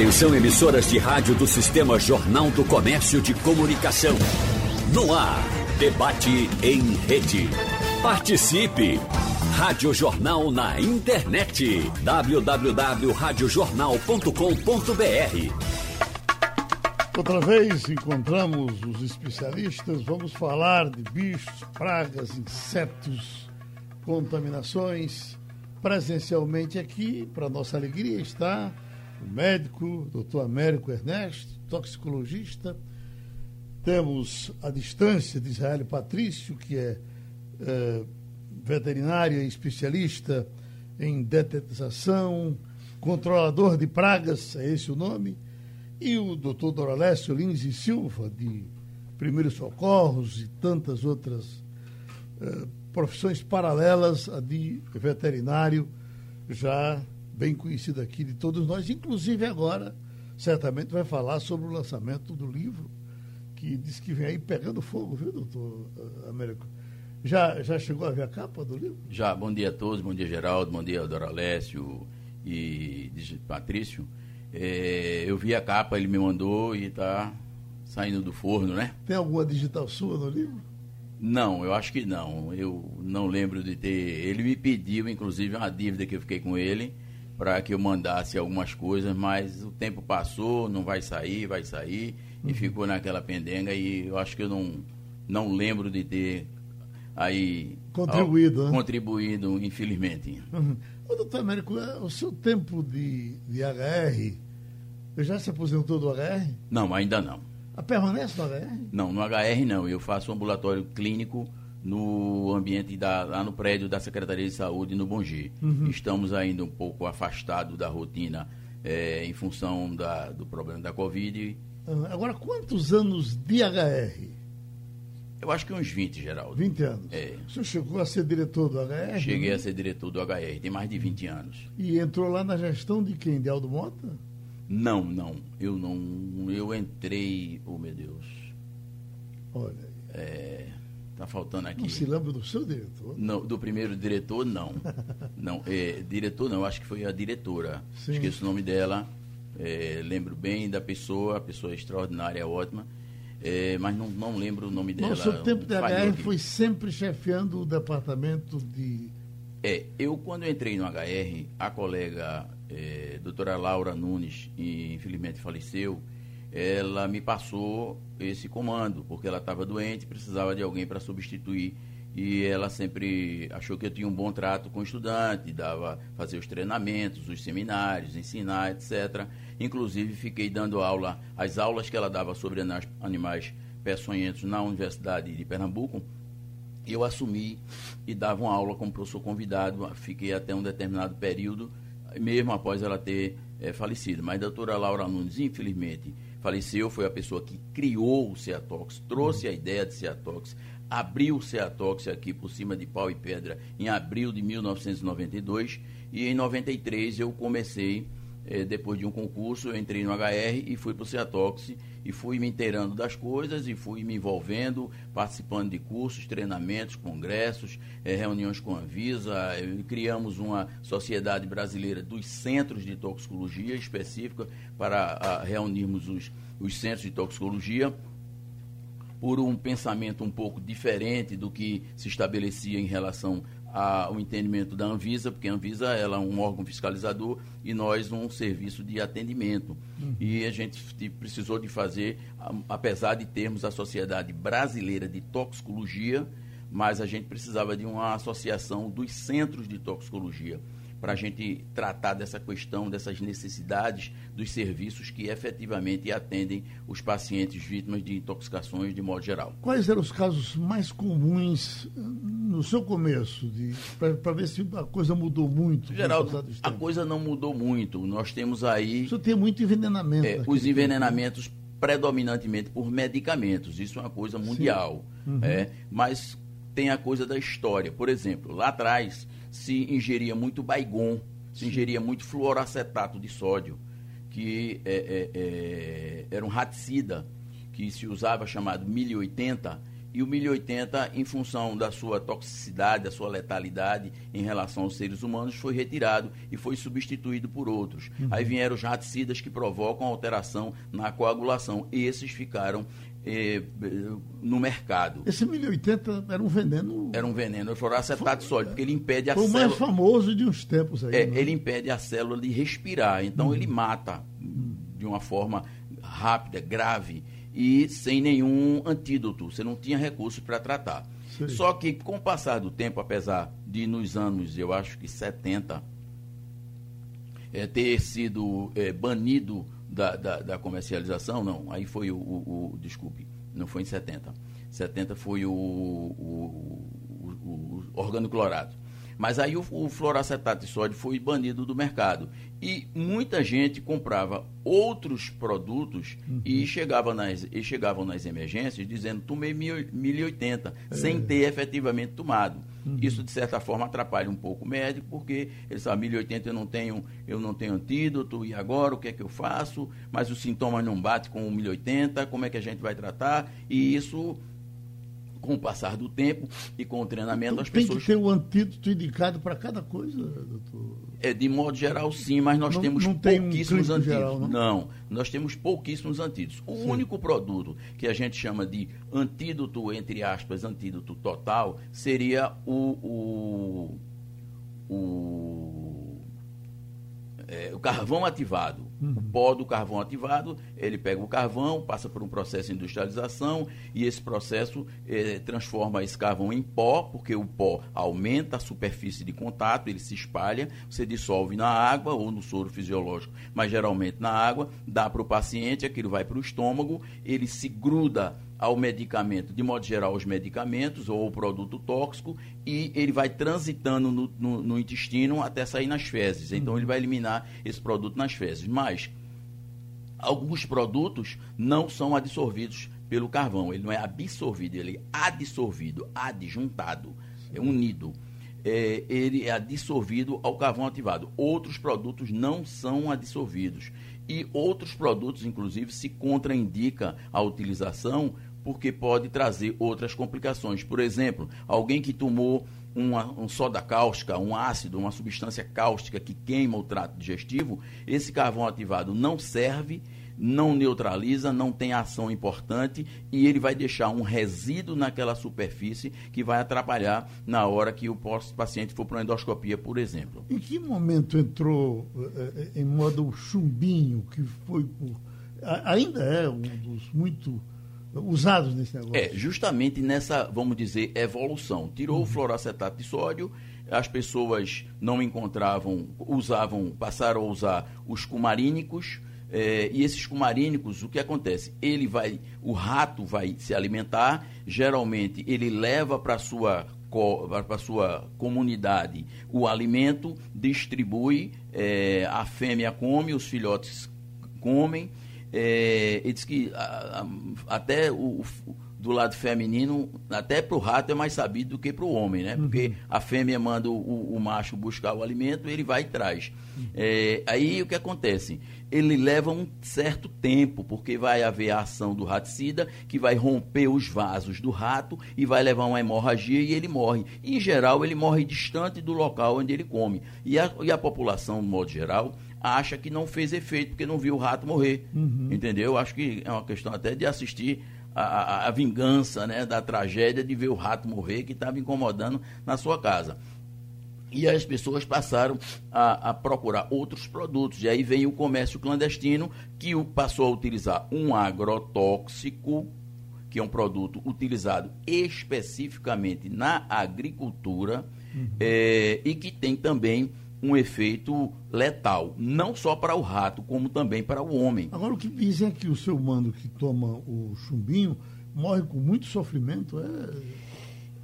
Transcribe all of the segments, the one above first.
Atenção emissoras de rádio do Sistema Jornal do Comércio de Comunicação. No ar, debate em rede. Participe! Rádio Jornal na internet. www.radiojornal.com.br Outra vez encontramos os especialistas, vamos falar de bichos, pragas, insetos, contaminações. Presencialmente aqui, para nossa alegria, está médico, doutor Américo Ernesto, toxicologista. Temos a distância de Israel Patrício, que é, é veterinário e especialista em detetização, controlador de pragas, é esse o nome, e o doutor Doralécio Lins e Silva, de primeiros socorros e tantas outras eh, profissões paralelas a de veterinário, já bem conhecido aqui de todos nós, inclusive agora, certamente vai falar sobre o lançamento do livro, que diz que vem aí pegando fogo, viu, doutor eh, Américo? Já, já chegou a ver a capa do livro? Já, bom dia a todos, bom dia Geraldo, bom dia Doralécio e Patrício. É, eu vi a capa, ele me mandou e está saindo do forno, né? Tem alguma digital sua no livro? Não, eu acho que não. Eu não lembro de ter. Ele me pediu, inclusive, uma dívida que eu fiquei com ele para que eu mandasse algumas coisas, mas o tempo passou, não vai sair, vai sair, uhum. e ficou naquela pendenga e eu acho que eu não, não lembro de ter aí contribuído, ao, né? contribuído infelizmente. Uhum. Ô, doutor Américo, é, o seu tempo de, de HR, já se aposentou do HR? Não, ainda não. A ah, permanece no HR? Não, no HR não. Eu faço ambulatório clínico no ambiente da, lá no prédio da Secretaria de Saúde no Bongi. Uhum. Estamos ainda um pouco afastados da rotina é, em função da, do problema da Covid. Agora, quantos anos de HR? Eu acho que uns 20, Geraldo. 20 anos? É. O senhor chegou a ser diretor do HR? Cheguei né? a ser diretor do HR, tem mais de 20 anos. E entrou lá na gestão de quem? De Aldo Mota? Não, não. Eu não. Eu entrei. Oh, meu Deus. Olha. É, tá faltando aqui. Não se lembra do seu diretor? Não, do primeiro diretor, não. não é, diretor, não. Acho que foi a diretora. Sim. Esqueço o nome dela. É, lembro bem da pessoa, a pessoa extraordinária, ótima é, mas não, não lembro o nome dela. Mas o seu tempo de HR foi sempre chefiando o departamento de. É, eu quando entrei no HR, a colega é, doutora Laura Nunes, infelizmente faleceu, ela me passou esse comando, porque ela estava doente, precisava de alguém para substituir e ela sempre achou que eu tinha um bom trato com o estudante, dava fazer os treinamentos, os seminários, ensinar, etc. Inclusive fiquei dando aula, as aulas que ela dava sobre animais peçonhentos na Universidade de Pernambuco, eu assumi e dava uma aula como professor convidado, fiquei até um determinado período, mesmo após ela ter é, falecido. Mas a doutora Laura Nunes, infelizmente, faleceu, foi a pessoa que criou o Ceatox, trouxe a ideia de Ceatox, abriu o Ceatox aqui por cima de pau e pedra em abril de 1992 e em 93 eu comecei, eh, depois de um concurso, eu entrei no HR e fui para o Ceatox e fui me inteirando das coisas e fui me envolvendo, participando de cursos, treinamentos, congressos, eh, reuniões com a Anvisa. Eh, criamos uma sociedade brasileira dos centros de toxicologia específica para a, reunirmos os, os centros de toxicologia por um pensamento um pouco diferente do que se estabelecia em relação ao entendimento da Anvisa, porque a Anvisa ela é um órgão fiscalizador e nós um serviço de atendimento. Uhum. E a gente precisou de fazer, apesar de termos a Sociedade Brasileira de Toxicologia, mas a gente precisava de uma associação dos centros de toxicologia para a gente tratar dessa questão, dessas necessidades dos serviços que efetivamente atendem os pacientes vítimas de intoxicações de modo geral. Quais eram os casos mais comuns eh, no seu começo, para ver se a coisa mudou muito? Geraldo, a coisa não mudou muito. Nós temos aí. O senhor tem muito envenenamento. É, os envenenamentos predominantemente por medicamentos. Isso é uma coisa mundial. Uhum. É, mas tem a coisa da história. Por exemplo, lá atrás se ingeria muito baigon, se ingeria muito fluoracetato de sódio, que é, é, é, era um raticida que se usava chamado 1080 e o 1080, em função da sua toxicidade, da sua letalidade em relação aos seres humanos, foi retirado e foi substituído por outros. Uhum. Aí vieram os raticidas que provocam alteração na coagulação. Esses ficaram eh, no mercado. Esse 1080 era um veneno. Era um veneno, era acetato sólido, porque ele impede a célula. o mais famoso de uns tempos aí. É, né? Ele impede a célula de respirar, então uhum. ele mata de uma forma rápida, grave e sem nenhum antídoto. Você não tinha recursos para tratar. Sim. Só que com o passar do tempo, apesar de nos anos, eu acho que 70, é, ter sido é, banido da, da, da, comercialização, não, aí foi o, o, o, desculpe, não foi em 70. 70 foi o, o, o, o orgânico clorado. Mas aí o, o fluoracetato de sódio foi banido do mercado. E muita gente comprava outros produtos uhum. e, chegava nas, e chegavam nas emergências dizendo tomei 1080, é. sem ter efetivamente tomado. Uhum. Isso, de certa forma, atrapalha um pouco o médico, porque ele sabe, 1080 eu não tenho, eu não tenho antídoto, e agora o que é que eu faço? Mas os sintomas não batem com o 1080, como é que a gente vai tratar? E isso com o passar do tempo e com o treinamento, então, as tem pessoas. Tem que ter o um antídoto indicado para cada coisa, doutor? É, de modo geral, sim, mas nós não, temos não pouquíssimos um antídotos. Geral, não? não? nós temos pouquíssimos antídotos. O sim. único produto que a gente chama de antídoto, entre aspas, antídoto total, seria o, o, o é, o carvão ativado. Uhum. O pó do carvão ativado, ele pega o carvão, passa por um processo de industrialização e esse processo é, transforma esse carvão em pó, porque o pó aumenta a superfície de contato, ele se espalha, você dissolve na água ou no soro fisiológico, mas geralmente na água, dá para o paciente, aquilo vai para o estômago, ele se gruda ao medicamento, de modo geral, os medicamentos ou o produto tóxico, e ele vai transitando no, no, no intestino até sair nas fezes. Então, ele vai eliminar esse produto nas fezes. Mas, alguns produtos não são absorvidos pelo carvão. Ele não é absorvido, ele é adsorvido, adjuntado, é unido. É, ele é adsorvido ao carvão ativado. Outros produtos não são adsorvidos. E outros produtos, inclusive, se contraindica a utilização porque pode trazer outras complicações. Por exemplo, alguém que tomou uma, um soda cáustica, um ácido, uma substância cáustica que queima o trato digestivo, esse carvão ativado não serve, não neutraliza, não tem ação importante e ele vai deixar um resíduo naquela superfície que vai atrapalhar na hora que o paciente for para uma endoscopia, por exemplo. Em que momento entrou eh, eh, em moda o chumbinho, que foi ainda é um dos muito usados nesse negócio. É, justamente nessa, vamos dizer, evolução. Tirou uhum. o fluoracetato de sódio, as pessoas não encontravam, usavam, passaram a usar os cumarínicos, é, e esses cumarínicos, o que acontece? Ele vai, o rato vai se alimentar, geralmente ele leva para sua para sua comunidade o alimento, distribui, é, a fêmea come, os filhotes comem, é, ele diz que a, a, até o, do lado feminino, até para o rato é mais sabido do que para o homem, né? Porque uhum. a fêmea manda o, o, macho buscar o alimento ele vai e traz. Uhum. É, aí o que acontece? Ele leva um certo tempo, porque vai haver a ação do raticida, que vai romper os vasos do rato e vai levar uma hemorragia e ele morre. Em geral, ele morre distante do local onde ele come. E a, e a população, no modo geral, acha que não fez efeito porque não viu o rato morrer. Uhum. Entendeu? Acho que é uma questão até de assistir a, a, a, vingança né, da tragédia de ver o rato morrer que estava incomodando na sua casa. E as pessoas passaram a, a, procurar outros produtos. E aí vem o comércio clandestino, que passou a utilizar um agrotóxico, que é um produto utilizado especificamente na agricultura, uhum. é, e que tem também um efeito letal, não só para o rato, como também para o homem. Agora, o que dizem é que o seu mando que toma o chumbinho morre com muito sofrimento? É...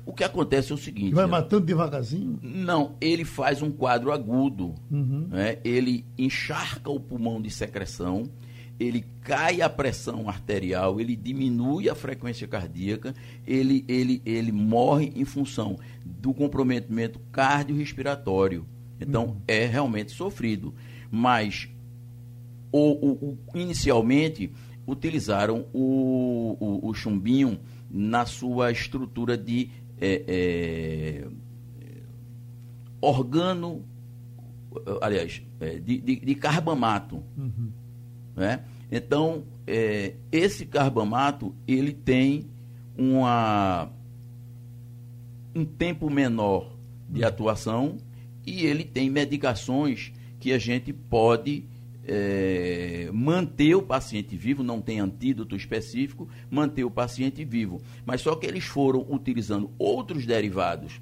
O que acontece é o seguinte. Vai matando devagarzinho? Não, ele faz um quadro agudo. Uhum. Né? Ele encharca o pulmão de secreção, ele cai a pressão arterial, ele diminui a frequência cardíaca, ele, ele, ele morre em função do comprometimento cardiorrespiratório. Então, uhum. é realmente sofrido. Mas, o, o, inicialmente, utilizaram o, o, o chumbinho na sua estrutura de é, é, organo, aliás, é, de, de, de, carbamato. Uhum. Né? Então, é, esse carbamato, ele tem uma, um tempo menor de uhum. atuação e ele tem medicações que a gente pode é, manter o paciente vivo, não tem antídoto específico, manter o paciente vivo. Mas só que eles foram utilizando outros derivados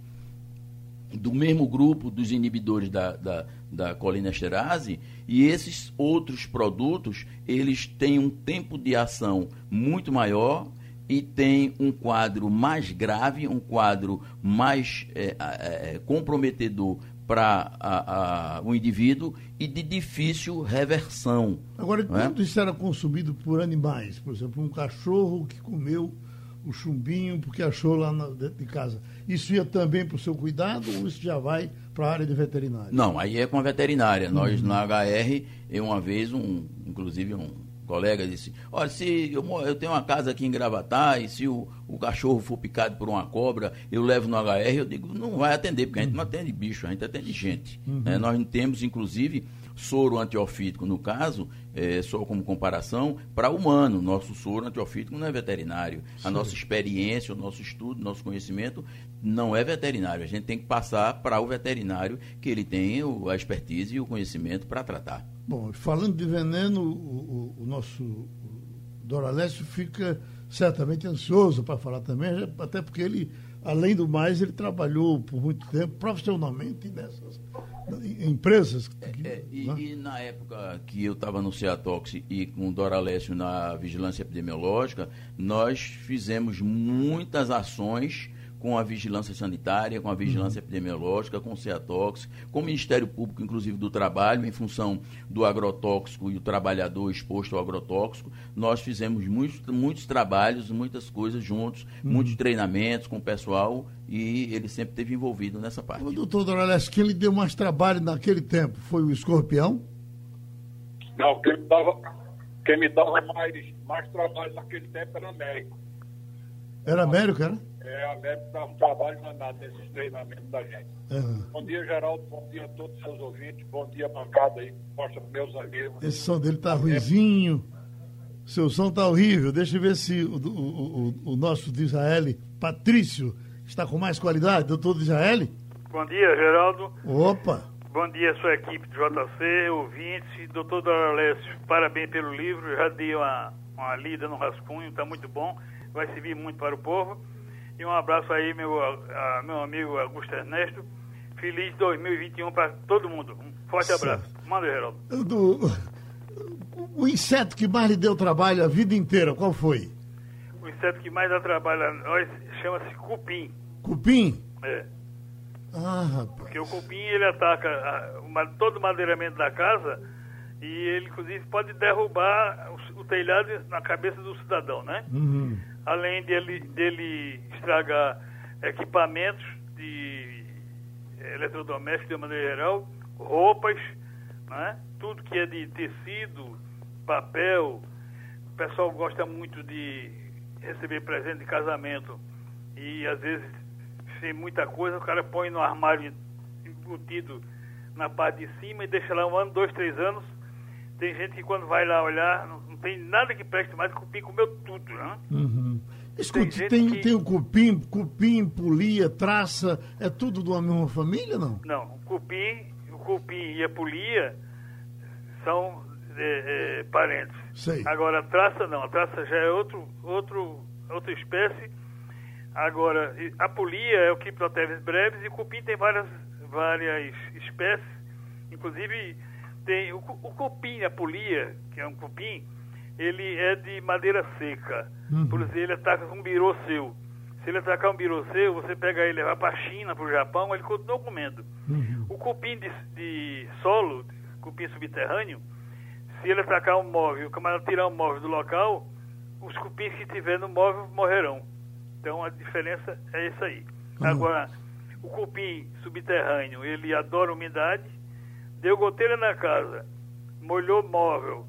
do mesmo grupo dos inibidores da, da, da colinesterase e esses outros produtos, eles têm um tempo de ação muito maior e tem um quadro mais grave, um quadro mais é, é, comprometedor para o indivíduo e de difícil reversão. Agora, é? quando isso era consumido por animais, por exemplo, um cachorro que comeu o chumbinho porque achou lá na, dentro de casa, isso ia também para o seu cuidado ou isso já vai para a área de veterinária? Não, aí é com a veterinária. Uhum. Nós na HR, eu uma vez, um, inclusive um colega disse, olha, se eu, eu tenho uma casa aqui em Gravatar e se o, o cachorro for picado por uma cobra, eu levo no HR, eu digo, não vai atender, porque a gente não atende bicho, a gente atende gente. Uhum. Né? Nós temos, inclusive, soro antiofídico, no caso, é, só como comparação, para humano. Nosso soro antiofídico não é veterinário. Sim. A nossa experiência, o nosso estudo, o nosso conhecimento não é veterinário. A gente tem que passar para o veterinário que ele tem a expertise e o conhecimento para tratar. Bom, falando de veneno, o, o, o nosso Doralécio fica certamente ansioso para falar também, até porque ele, além do mais, ele trabalhou por muito tempo profissionalmente nessas empresas. É, é, e, né? e, na época que eu estava no Ceatox e com o Doralécio na vigilância epidemiológica, nós fizemos muitas ações com a vigilância sanitária, com a vigilância uhum. epidemiológica, com o CEATOX, com o Ministério Público, inclusive do Trabalho, em função do agrotóxico e o trabalhador exposto ao agrotóxico. Nós fizemos muitos, muitos trabalhos, muitas coisas juntos, uhum. muitos treinamentos com o pessoal e ele sempre esteve envolvido nessa parte. O doutor Dorales, quem lhe deu mais trabalho naquele tempo foi o escorpião? Não, quem me dava, quem me dava mais, mais trabalho naquele tempo era Américo. Era Américo, era? É, a Américo dava um trabalho danado nesses treinamentos da gente. Uhum. Bom dia, Geraldo. Bom dia a todos os seus ouvintes. Bom dia, bancada aí. Mostra para meus amigos. Esse som dele tá ruizinho. Seu som tá horrível. Deixa eu ver se o, o, o, o nosso de Israel, Patrício, está com mais qualidade. Doutor de Israel? Bom dia, Geraldo. Opa! Bom dia, sua equipe de JC, ouvintes. Doutor Doralécio, parabéns pelo livro. Já dei uma, uma lida no rascunho, está muito bom vai servir muito para o povo. E um abraço aí, meu, a, meu amigo Augusto Ernesto. Feliz 2021 para todo mundo. Um forte abraço. Manda, Geraldo. Do, o inseto que mais lhe deu trabalho a vida inteira, qual foi? O inseto que mais dá trabalho a nós chama-se cupim. Cupim? É. Ah, rapaz. Porque o cupim, ele ataca a, uma, todo o madeiramento da casa e ele, inclusive, pode derrubar o, o telhado na cabeça do cidadão, né? Uhum além dele, dele estragar equipamentos de eletrodomésticos de maneira geral, roupas, né? tudo que é de tecido, papel. O pessoal gosta muito de receber presente de casamento e às vezes sem muita coisa, o cara põe no armário embutido na parte de cima e deixa lá um ano, dois, três anos. Tem gente que quando vai lá olhar, não, tem nada que preste mais, o cupim comeu tudo, né? Uhum. Escute, tem, tem, que... tem, o cupim, cupim, polia, traça, é tudo de uma mesma família, não? Não, o cupim, o cupim e a polia são é, é, parentes. Sei. Agora, a traça não, a traça já é outro, outro, outra espécie. Agora, a polia é o Cyproteves breves e o cupim tem várias, várias espécies, inclusive tem o, o cupim, a polia, que é um cupim, ele é de madeira seca. Uhum. Por exemplo, ele ataca com um birô seu. Se ele atacar um birô seu, você pega ele e levar para a China, para o Japão, ele continua comendo. Uhum. O cupim de, de solo, cupim subterrâneo, se ele atacar um móvel, o camarada tirar um móvel do local, os cupins que tiver no móvel morrerão. Então a diferença é essa aí. Uhum. Agora, o cupim subterrâneo, ele adora umidade, deu goteira na casa, molhou móvel,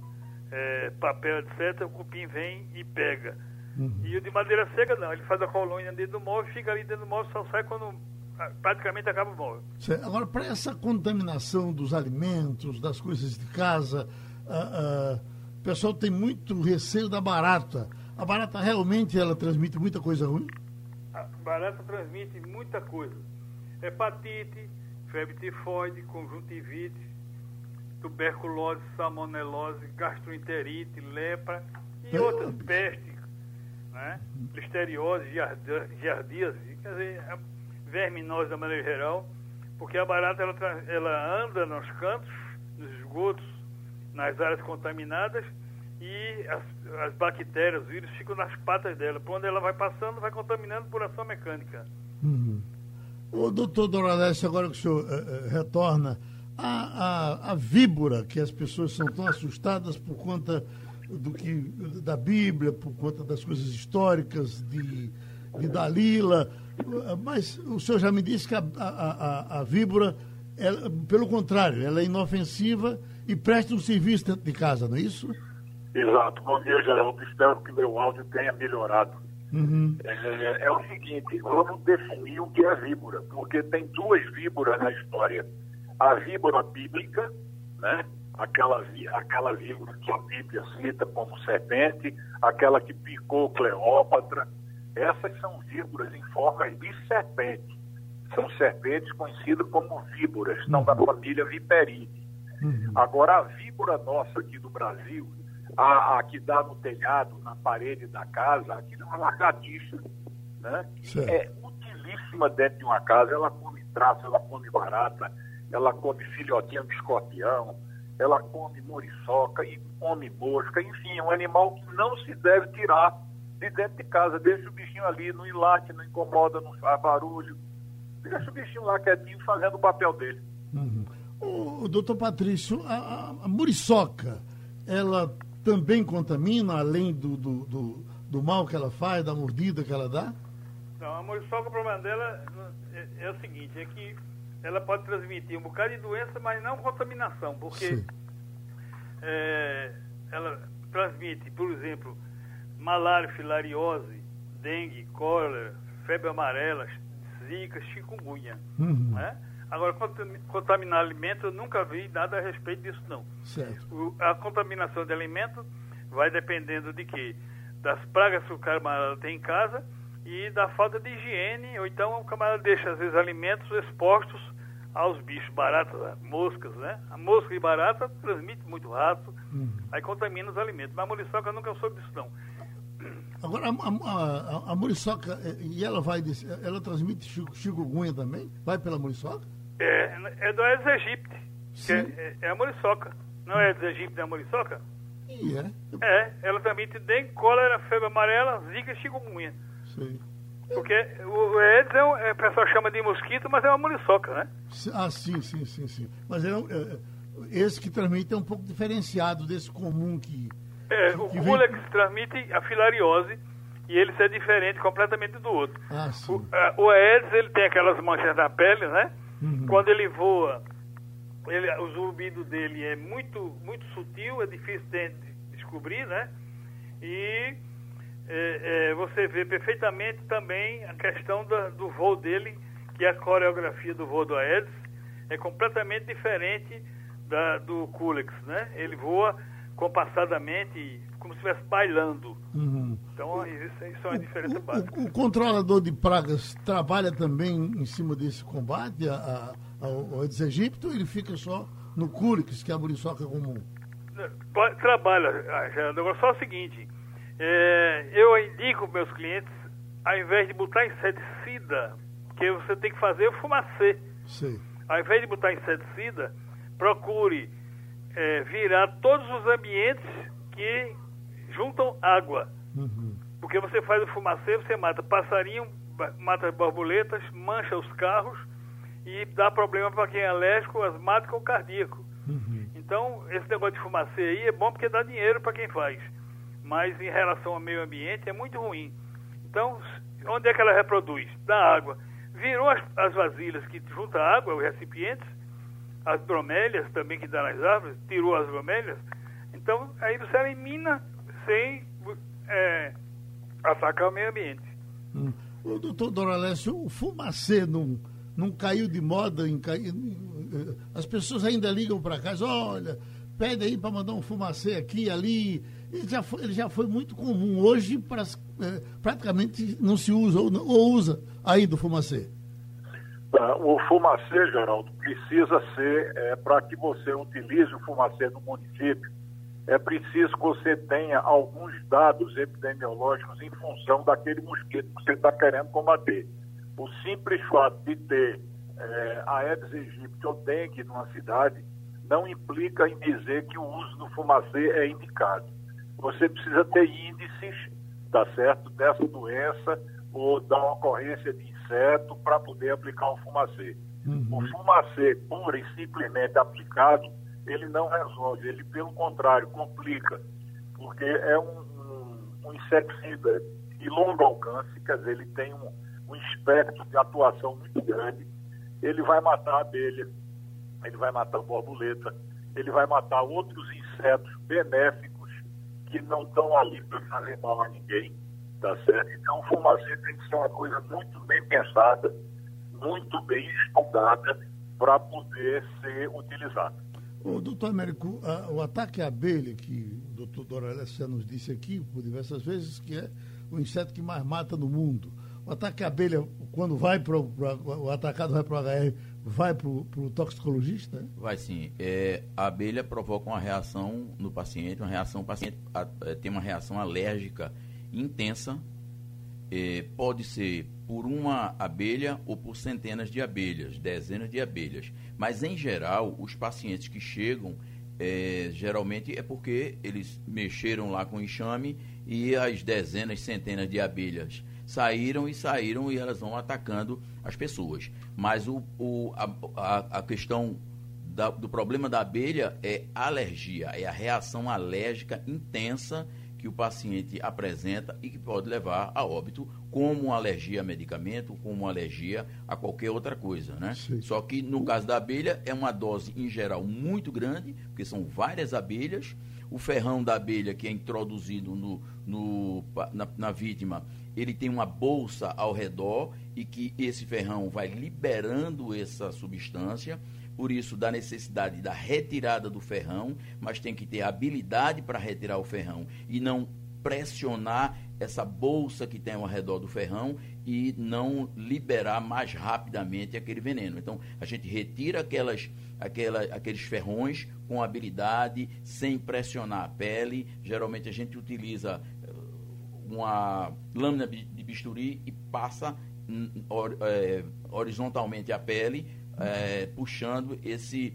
é, papel, etc., o cupim vem e pega. Uhum. E o de madeira seca não, ele faz a colônia dentro do móvel, fica ali dentro do móvel, só sai quando ah, praticamente acaba o móvel. Certo. Agora, para essa contaminação dos alimentos, das coisas de casa, uh, uh, o pessoal tem muito receio da barata. A barata realmente ela transmite muita coisa ruim? A barata transmite muita coisa. Hepatite, febre tifoide, conjuntivite, tuberculose, salmonelose, gastroenterite, lepra e outras pestes, né? listeriose, giardíase, quer dizer, verminose da maneira geral, porque a barata ela, ela anda nos cantos, nos esgotos, nas áreas contaminadas e as, as bactérias, os vírus ficam nas patas dela. Por onde ela vai passando, vai contaminando por ação mecânica. Uhum. O doutor Doradeste, agora que o senhor uh, retorna, a, a, a víbora, que as pessoas são tão assustadas por conta do que, da Bíblia, por conta das coisas históricas de, de Dalila, mas o senhor já me disse que a, a, a, víbora, ela, pelo contrário, ela é inofensiva e presta um serviço dentro de casa, não é isso? Exato. Bom dia, Geraldo. Espero que meu áudio tenha melhorado. Uhum. É, é, o seguinte, vamos definir o que é víbora, porque tem duas víboras na história. A víbora bíblica, né? aquela, aquela víbora que a Bíblia cita como serpente, aquela que picou Cleópatra. Essas são víboras em forma de serpente. São serpentes conhecidas como víboras, estão da família Viperine. Uhum. Agora, a víbora nossa aqui do Brasil, a, a, que dá no telhado, na parede da casa, aqui é uma lagartixa. Né? É utilíssima dentro de uma casa, ela come traça, ela come barata, ela come filhotinho de escorpião, ela come muriçoca e come mosca, enfim, é um animal que não se deve tirar de dentro de casa. Deixa o bichinho ali, não enlate, não incomoda, não faz barulho. Deixa o bichinho lá quietinho fazendo o papel dele. Uhum. O, doutor Patrício, a, a, a, muriçoca, ela também contamina, além do, do, do, do, mal que ela faz, da mordida que ela dá? Não, a muriçoca, o problema dela é, é o seguinte, é que ela pode transmitir um bocado de doença, mas não contaminação, porque é, ela transmite, por exemplo, malária, filariose, dengue, cólera, febre amarela, zika, chikungunya. Uhum. Né? Agora, contaminar alimentos, eu nunca vi nada a respeito disso, não. O, a contaminação de alimentos vai dependendo de quê? Das pragas que o camarada tem em casa e da falta de higiene, ou então o camarada deixa, às vezes, alimentos expostos aos bichos, baratas, moscas, né? A mosca e barata transmite muito rato, uhum. aí contamina os alimentos. Mas a muriçoca nunca soube disso, não. Agora, a, a, a, muriçoca, é, e ela vai, ela transmite chikungunya também? Vai pela muriçoca? É, é do Aedes aegypti, é, é, é, a muriçoca. Não é Aedes aegypti, é a muriçoca? E é? É, ela transmite dengue, cólera, febre amarela, zika e chikungunya. Porque o Aedes é, um, é, o pessoal chama de mosquito, mas é uma muriçoca, né? Ah, sim, sim, sim, sim. Mas é, é, esse que transmite é um pouco diferenciado desse comum que. É, que, o que vem... transmite a filariose e ele é diferente completamente do outro. Ah, sim. O, a, o Aedes ele tem aquelas manchas na pele, né? Uhum. Quando ele voa, ele, o zumbido dele é muito, muito sutil, é difícil de descobrir, né? E é, é, você vê perfeitamente também a questão da, do voo dele, que é a coreografia do voo do Aedes é completamente diferente da, do Culex, né? Ele voa compassadamente, como se estivesse bailando. Uhum. Então, isso, isso é uma diferença o, básica. O, o, controlador de pragas trabalha também em cima desse combate a, a, ao Aedes aegypti ou ele fica só no Culex, que é a muriçoca comum? Trabalha, Geraldo. Agora, só o seguinte, é, eu indico meus clientes, ao invés de botar inseticida, que você tem que fazer o fumacê. Sim. Ao invés de botar inseticida, procure é, virar todos os ambientes que juntam água. Uhum. Porque você faz o fumacê, você mata passarinho, mata borboletas, mancha os carros e dá problema para quem é alérgico, asmático ou cardíaco. Uhum. Então, esse negócio de fumacê aí é bom porque dá dinheiro para quem faz mas em relação ao meio ambiente é muito ruim. Então, onde é que ela reproduz? Da água. Virou as, as vasilhas que juntam água, os recipientes, as bromélias também que dá nas árvores, tirou as bromélias. Então, aí você elimina sem é, atacar o meio ambiente. Hum. O doutor Doralécio, o fumacê não, não caiu de moda? Em, as pessoas ainda ligam para casa, olha, pede aí para mandar um fumacê aqui ali. Ele já foi, ele já foi muito comum. Hoje pra, é, praticamente não se usa ou, ou usa ainda o fumacê. Tá, o fumacê, Geraldo, precisa ser, é, para que você utilize o fumacê no município, é preciso que você tenha alguns dados epidemiológicos em função daquele mosquito que você está querendo combater. O simples fato de ter é, Aedes aegypti ou dengue numa cidade não implica em dizer que o uso do fumacê é indicado. Você precisa ter índices, tá certo, dessa doença ou da ocorrência de inseto para poder aplicar o fumacê. Uhum. O fumacê pura e simplesmente aplicado, ele não resolve, ele pelo contrário complica, porque é um, um, um inseticida de longo alcance, quer dizer, ele tem um, um espectro de atuação muito grande, ele vai matar a abelha, ele vai matar a borboleta, ele vai matar outros insetos benéficos que não estão ali para fazer mal a ninguém, tá certo? Então, o fumacê tem que ser uma coisa muito bem pensada, muito bem estudada para poder ser utilizada. O doutor Américo, a, o ataque à abelha, que o doutor Doralés já nos disse aqui por diversas vezes, que é o inseto que mais mata no mundo. O ataque à abelha, quando vai para o atacado vai para o HR, vai para o toxicologista? Vai sim. É, a abelha provoca uma reação no paciente, uma reação, o paciente a, é, tem uma reação alérgica intensa, é, pode ser por uma abelha ou por centenas de abelhas, dezenas de abelhas. Mas, em geral, os pacientes que chegam, é, geralmente é porque eles mexeram lá com enxame e as dezenas, centenas de abelhas saíram e saíram e elas vão atacando as pessoas. Mas o, o, a, a questão da, do problema da abelha é alergia, é a reação alérgica intensa que o paciente apresenta e que pode levar a óbito, como alergia a medicamento, como alergia a qualquer outra coisa, né? Sim. Só que no caso da abelha é uma dose em geral muito grande, porque são várias abelhas. O ferrão da abelha que é introduzido no, no na, na vítima, ele tem uma bolsa ao redor e que esse ferrão vai liberando essa substância por isso da necessidade da retirada do ferrão, mas tem que ter habilidade para retirar o ferrão e não pressionar essa bolsa que tem ao redor do ferrão e não liberar mais rapidamente aquele veneno. Então, a gente retira aquelas, aquela, aqueles ferrões com habilidade, sem pressionar a pele. Geralmente a gente utiliza uma lâmina de bisturi e passa hum, eh, horizontalmente a pele é, puxando esse,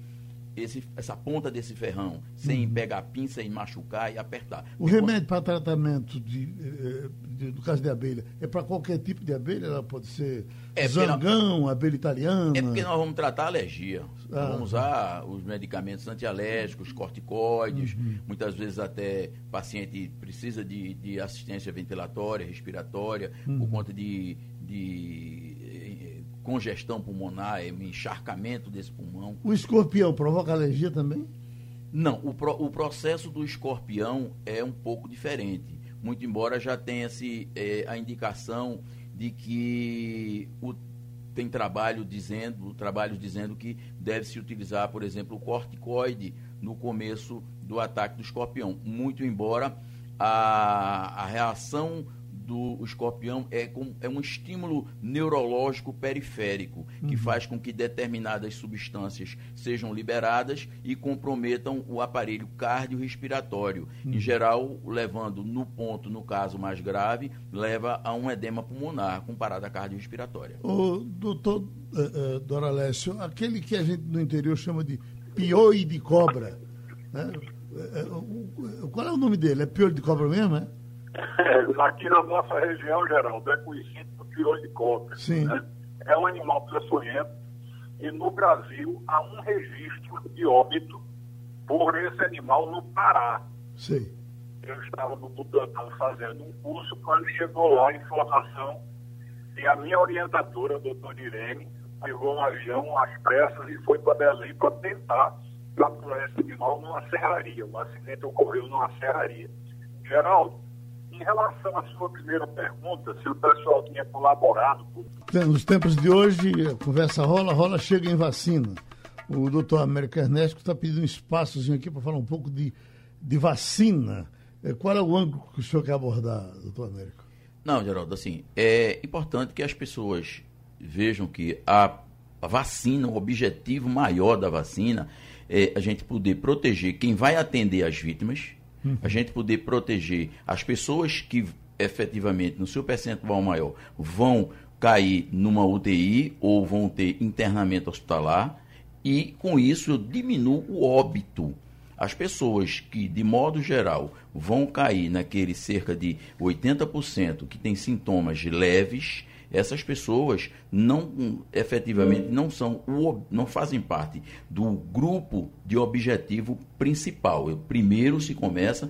esse, essa ponta desse ferrão, sem uhum. pegar a pinça e machucar e apertar. O remédio para tratamento de, eh, de, do caso de abelha é para qualquer tipo de abelha? Ela pode ser é zangão, abelha italiana? É porque nós vamos tratar a alergia. Ah. Vamos usar os medicamentos antialérgicos, corticoides, uhum. muitas vezes até paciente precisa de, de assistência ventilatória, respiratória, uhum. por conta de, de congestão pulmonar, é encharcamento desse pulmão. O escorpião provoca alergia também? Não, o, pro, o processo do escorpião é um pouco diferente. Muito embora já tenha-se é, a indicação de que o, tem trabalho dizendo, trabalhos dizendo que deve-se utilizar, por exemplo, o corticoide no começo do ataque do escorpião. Muito embora a, a reação do escorpião é, com, é um estímulo neurológico periférico que uhum. faz com que determinadas substâncias sejam liberadas e comprometam o aparelho cardiorrespiratório. Uhum. Em geral, levando no ponto, no caso mais grave, leva a um edema pulmonar com parada cardiorrespiratória. O doutor uh, uh, Doralécio, aquele que a gente no interior chama de pioi de cobra, né? Uh, qual é o nome dele? É pioi de cobra mesmo, é? É, aqui na nossa região, Geraldo, é conhecido por piolho de cobra. Sim. Né? É um animal peçonhento e no Brasil há um registro de óbito por esse animal no Pará. Sim. Eu estava no Butantan fazendo um curso quando chegou lá a informação e a minha orientadora, a doutora Irene, pegou um avião às pressas e foi para Belém para tentar capturar esse animal numa serraria. O acidente ocorreu numa serraria. Geraldo, em relação à sua primeira pergunta, se o pessoal tinha colaborado. Nos tempos de hoje, a conversa rola, rola, chega em vacina. O doutor Américo Ernesto está pedindo um espaçozinho aqui para falar um pouco de, de vacina. É, qual é o ângulo que o senhor quer abordar, doutor Américo? Não, Geraldo, assim, é importante que as pessoas vejam que a vacina, o objetivo maior da vacina é a gente poder proteger quem vai atender as vítimas, uhum. a gente poder proteger as pessoas que efetivamente, no seu percentual maior, vão cair numa UTI ou vão ter internamento hospitalar e com isso eu diminuo o óbito. As pessoas que, de modo geral, vão cair naquele cerca de 80% que tem sintomas leves, essas pessoas não efetivamente não são não fazem parte do grupo de objetivo principal. Primeiro se começa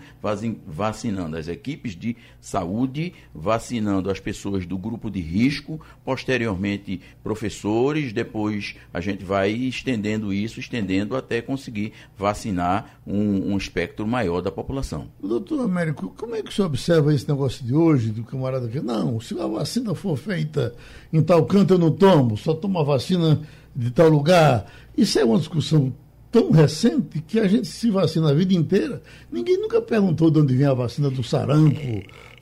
vacinando as equipes de saúde, vacinando as pessoas do grupo de risco, posteriormente professores, depois a gente vai estendendo isso, estendendo até conseguir vacinar um, um espectro maior da população. Doutor Américo, como é que você observa esse negócio de hoje, do camarada que não, se a vacina for feita em tal canto eu não tomo, só tomo a vacina de tal lugar. Isso é uma discussão tão recente que a gente se vacina a vida inteira. Ninguém nunca perguntou de onde vem a vacina do sarampo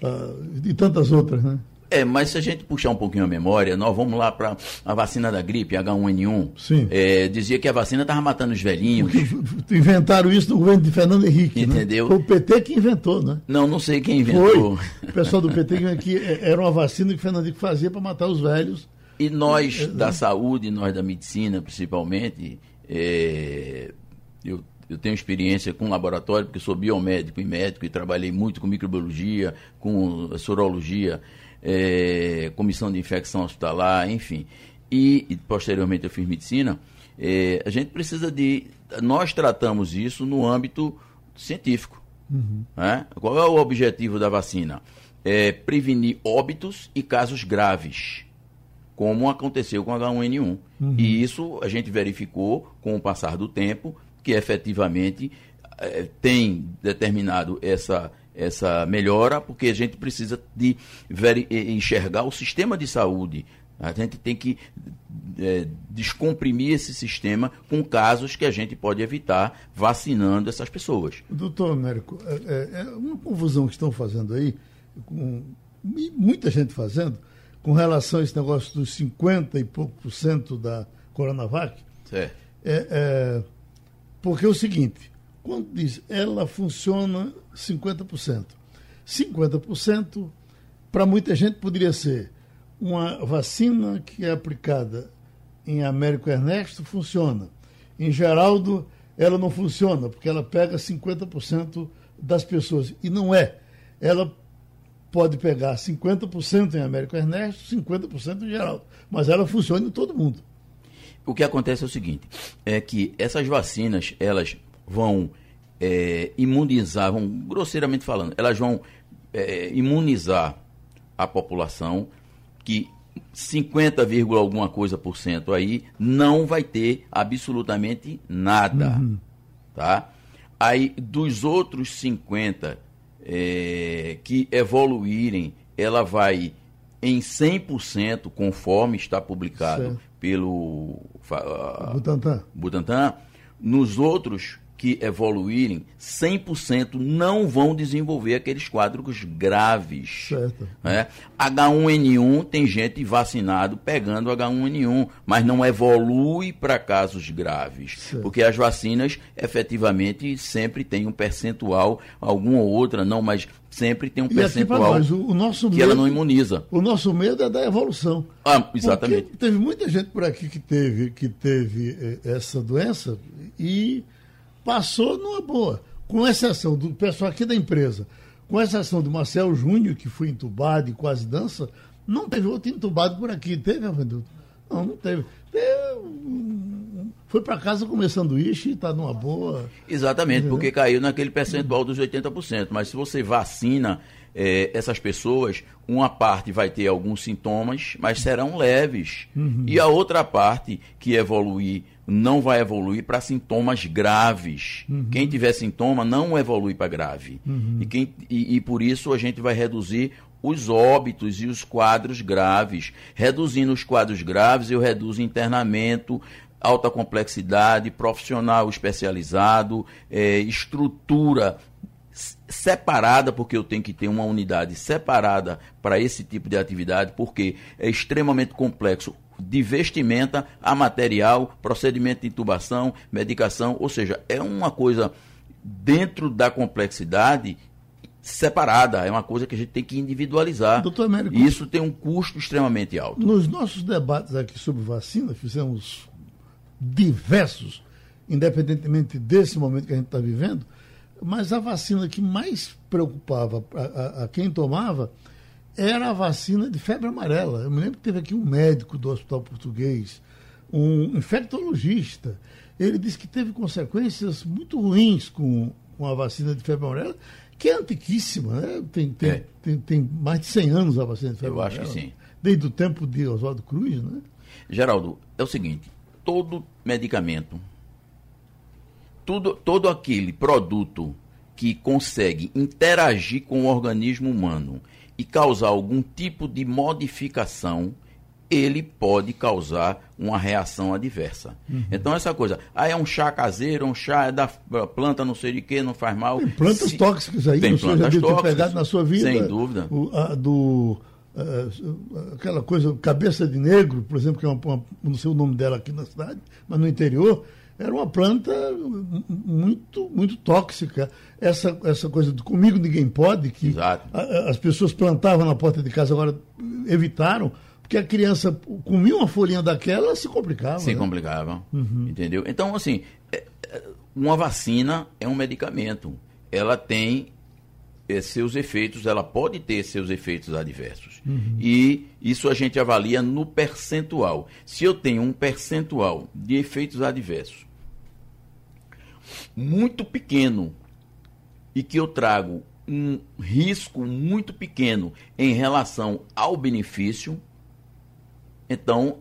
uh, e tantas outras, né? É, mas se a gente puxar um pouquinho a memória, nós vamos lá para a vacina da gripe, H1N1. Sim. É, dizia que a vacina estava matando os velhinhos. Porque inventaram isso no governo de Fernando Henrique. Né? Entendeu? Né? Foi o PT que inventou, né? Não, não sei quem inventou. Foi. O pessoal do PT que é, era uma vacina que o Fernando Henrique fazia para matar os velhos. E nós é, da saúde, nós da medicina, principalmente, é, eu eu tenho experiência com laboratório, porque sou biomédico e médico e trabalhei muito com microbiologia, com sorologia é, comissão de infecção hospitalar, enfim. E, e posteriormente eu fiz medicina. É, a gente precisa de. Nós tratamos isso no âmbito científico. Uhum. Né? Qual é o objetivo da vacina? É prevenir óbitos e casos graves, como aconteceu com H1N1. Uhum. E isso a gente verificou com o passar do tempo que efetivamente é, tem determinado essa essa melhora, porque a gente precisa de enxergar o sistema de saúde. A gente tem que é, descomprimir esse sistema com casos que a gente pode evitar vacinando essas pessoas. Doutor Américo, é, é, é uma confusão que estão fazendo aí, com muita gente fazendo, com relação a esse negócio dos 50 e pouco por cento da Coronavac. É, é, porque é o seguinte, quando diz ela funciona 50%. 50% para muita gente poderia ser uma vacina que é aplicada em Américo Ernesto funciona. Em Geraldo ela não funciona porque ela pega 50% das pessoas e não é. Ela pode pegar 50% em Américo Ernesto, 50% em Geraldo, mas ela funciona em todo mundo. O que acontece é o seguinte, é que essas vacinas, elas vão é, imunizar, vão, grosseiramente falando, elas vão é, imunizar a população que 50, alguma coisa por cento aí não vai ter absolutamente nada, uhum. tá? Aí dos outros 50 é, que evoluírem, ela vai em 100%, conforme está publicado certo. pelo uh, Butantan. Butantan. Nos outros que evoluírem, 100% não vão desenvolver aqueles quadros graves. Certo. Né? H1N1 tem gente vacinado pegando H1N1, mas não evolui para casos graves. Certo. Porque as vacinas efetivamente sempre têm um percentual, alguma ou outra não, mas sempre tem um e percentual nós, o, o nosso que medo, ela não imuniza. O nosso medo é da evolução. Ah, exatamente. Porque teve muita gente por aqui que teve, que teve eh, essa doença e passou numa boa, com exceção do pessoal aqui da empresa, com exceção do Marcel Júnior, que foi entubado e quase dança, não teve outro entubado por aqui. Teve, Avenduto? Não, não teve. teve foi para casa comer sanduíche e está numa boa. Exatamente, porque caiu naquele percentual dos 80%. Mas se você vacina é, essas pessoas, uma parte vai ter alguns sintomas, mas serão leves. Uhum. E a outra parte que evoluir não vai evoluir para sintomas graves. Uhum. Quem tiver sintoma não evolui para grave. Uhum. E, quem, e, e por isso a gente vai reduzir os óbitos e os quadros graves. Reduzindo os quadros graves, eu reduzo internamento, alta complexidade, profissional especializado, é, estrutura separada, porque eu tenho que ter uma unidade separada para esse tipo de atividade, porque é extremamente complexo de vestimenta a material, procedimento de intubação, medicação, ou seja, é uma coisa dentro da complexidade separada, é uma coisa que a gente tem que individualizar. Doutor Américo, Isso tem um custo extremamente alto. Nos nossos debates aqui sobre vacina, fizemos diversos, independentemente desse momento que a gente está vivendo, mas a vacina que mais preocupava a, a, a, quem tomava era a vacina de febre amarela. Eu me lembro que teve aqui um médico do Hospital Português, um infectologista. Ele disse que teve consequências muito ruins com, com a vacina de febre amarela, que é antiquíssima, né? Tem, tem, é. tem, tem, mais de 100 anos a vacina de febre Eu amarela. Eu acho que sim. Desde o tempo de Oswaldo Cruz, né? Geraldo, é o seguinte, todo medicamento, tudo, todo aquele produto que consegue interagir com o organismo humano e causar algum tipo de modificação, ele pode causar uma reação adversa. Uhum. Então, essa coisa, ah, é um chá caseiro, um chá é da planta não sei de que, não faz mal. Tem plantas Se... tóxicas aí, tem plantas tóxicas, na sua vida. Sem dúvida. O, a, do uh, aquela coisa, cabeça de negro, por exemplo, que é uma, uma, não sei o nome dela aqui na cidade, mas no interior, era uma planta muito, muito tóxica. Essa, essa coisa do comigo ninguém pode, que a, as pessoas plantavam na porta de casa, agora evitaram, porque a criança comia uma folhinha daquela, se complicava. Se né? complicava, uhum. entendeu? Então, assim, é, é, uma vacina é um medicamento. Ela tem é, seus efeitos, ela pode ter seus efeitos adversos. Uhum. E isso a gente avalia no percentual. Se eu tenho um percentual de efeitos adversos muito pequeno e que eu trago um risco muito pequeno em relação ao benefício, então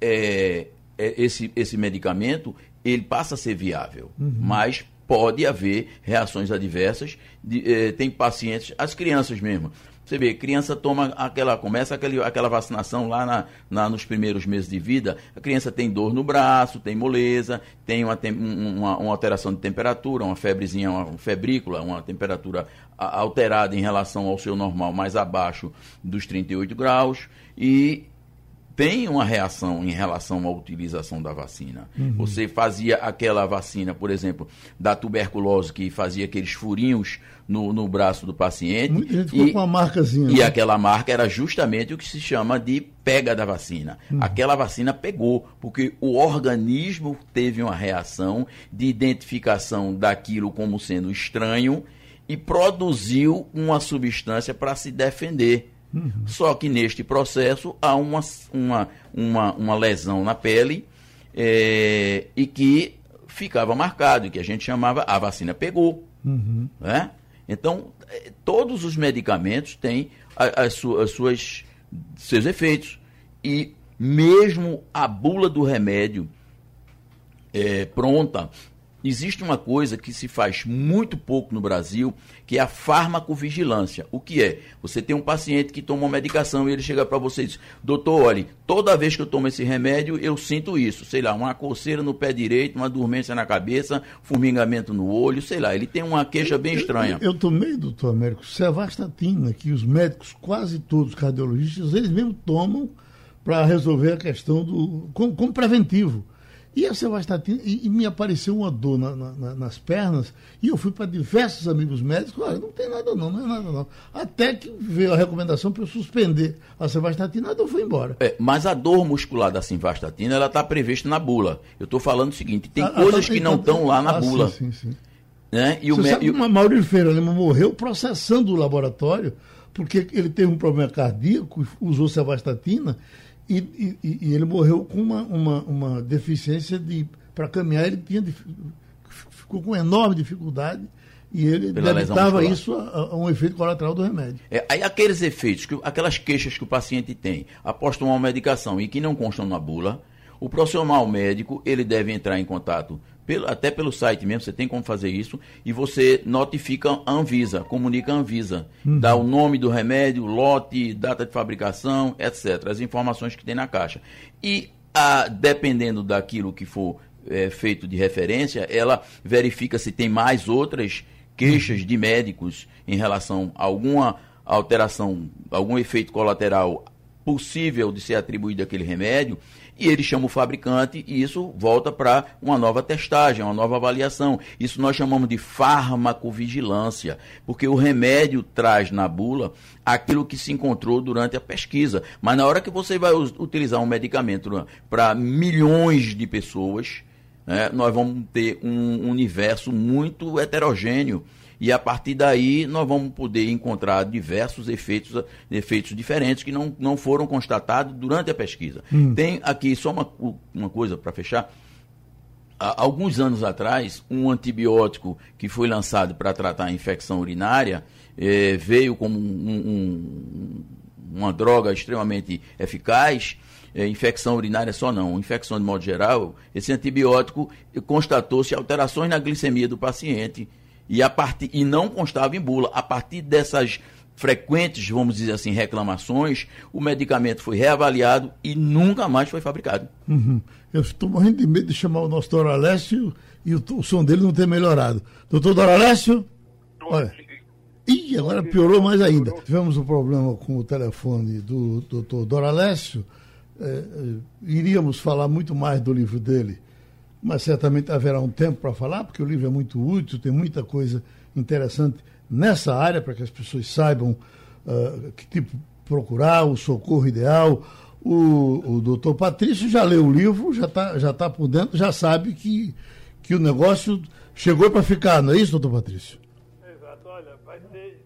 é, é, esse, esse medicamento ele passa a ser viável. Uhum. Mas pode haver reações adversas. De, eh, tem pacientes, as crianças mesmo. Você vê, criança toma aquela, começa aquele, aquela vacinação lá na, na, nos primeiros meses de vida, a criança tem dor no braço, tem moleza, tem uma, uma, uma alteração de temperatura, uma febrezinha, uma febrícula, uma temperatura alterada em relação ao seu normal, mais abaixo dos 38 graus, e tem uma reação em relação à utilização da vacina. Uhum. Você fazia aquela vacina, por exemplo, da tuberculose, que fazia aqueles furinhos no, no braço do paciente. Muita gente ficou e, com uma marcazinha. E né? aquela marca era justamente o que se chama de pega da vacina. Uhum. Aquela vacina pegou, porque o organismo teve uma reação de identificação daquilo como sendo estranho e produziu uma substância para se defender. Uhum. Só que neste processo há uma, uma, uma, uma lesão na pele é, e que ficava marcado, que a gente chamava a vacina pegou. Uhum. Né? Então, eh, todos os medicamentos têm as, as suas seus efeitos. E mesmo a bula do remédio é, pronta existe uma coisa que se faz muito pouco no Brasil, que é a farmacovigilância. O que é? Você tem um paciente que toma uma medicação e ele chega para você e diz: Doutor, olhe, toda vez que eu tomo esse remédio, eu sinto isso. Sei lá, uma coceira no pé direito, uma dormência na cabeça, formigamento no olho, sei lá. Ele tem uma queixa bem estranha. Eu, eu tomei, doutor Américo, cevastatina, que os médicos, quase todos cardiologistas, eles mesmo tomam para resolver a questão do. como, como preventivo. E a Sevastatina, e, e me apareceu uma dor na, na, nas pernas, e eu fui para diversos amigos médicos, olha, não tem nada não, não é nada não. Até que veio a recomendação para eu suspender a Sevastatina, a dor foi embora. É, mas a dor muscular da Sevastatina, ela está prevista na bula. Eu estou falando o seguinte, tem a, coisas a, que não estão lá na ah, bula. Sim, sim, sim. Né? E Você o sabe que o Maurício Feira Lima morreu processando o laboratório, porque ele teve um problema cardíaco, usou Sevastatina, e, e, e, ele morreu com uma, uma, uma deficiência de. Para caminhar, ele tinha, ficou com enorme dificuldade e ele debitava isso a, a, um efeito colateral do remédio. É, aí aqueles efeitos, que, aquelas queixas que o paciente tem após tomar uma medicação e que não constam na bula, O profissional médico, ele deve entrar em contato pelo, até pelo site mesmo, você tem como fazer isso, e você notifica a Anvisa, comunica a Anvisa, uhum. dá o nome do remédio, lote, data de fabricação, etc. As informações que tem na caixa. E a, dependendo daquilo que for é, feito de referência, ela verifica se tem mais outras queixas de médicos em relação a alguma alteração, algum efeito colateral possível de ser atribuído àquele remédio, e ele chama o fabricante e isso volta para uma nova testagem, uma nova avaliação. Isso nós chamamos de farmacovigilância, porque o remédio traz na bula aquilo que se encontrou durante a pesquisa. Mas na hora que você vai utilizar um medicamento para milhões de pessoas, né, nós vamos ter um universo muito heterogêneo e a partir daí nós vamos poder encontrar diversos efeitos, efeitos diferentes que não, não foram constatados durante a pesquisa. Hum. Tem aqui só uma, uma coisa para fechar. Há alguns anos atrás, um antibiótico que foi lançado para tratar a infecção urinária eh, veio como um, um, uma droga extremamente eficaz. É, infecção urinária só não, infecção de modo geral, esse antibiótico constatou-se alterações na glicemia do paciente e, a partir, e não constava em bula. A partir dessas frequentes, vamos dizer assim, reclamações, o medicamento foi reavaliado e nunca mais foi fabricado. Uhum. Eu estou morrendo de medo de chamar o nosso doutor Alessio e o, o som dele não ter melhorado. Doutor Doralécio? Olha. Ih, agora piorou mais ainda. Tivemos um problema com o telefone do doutor Doralécio. É, é, iríamos falar muito mais do livro dele mas certamente haverá um tempo para falar, porque o livro é muito útil, tem muita coisa interessante nessa área para que as pessoas saibam uh, que tipo procurar, o socorro ideal. O, o doutor Patrício já leu o livro, já está já tá por dentro, já sabe que, que o negócio chegou para ficar, não é isso, doutor Patrício? Exato, olha, vai ser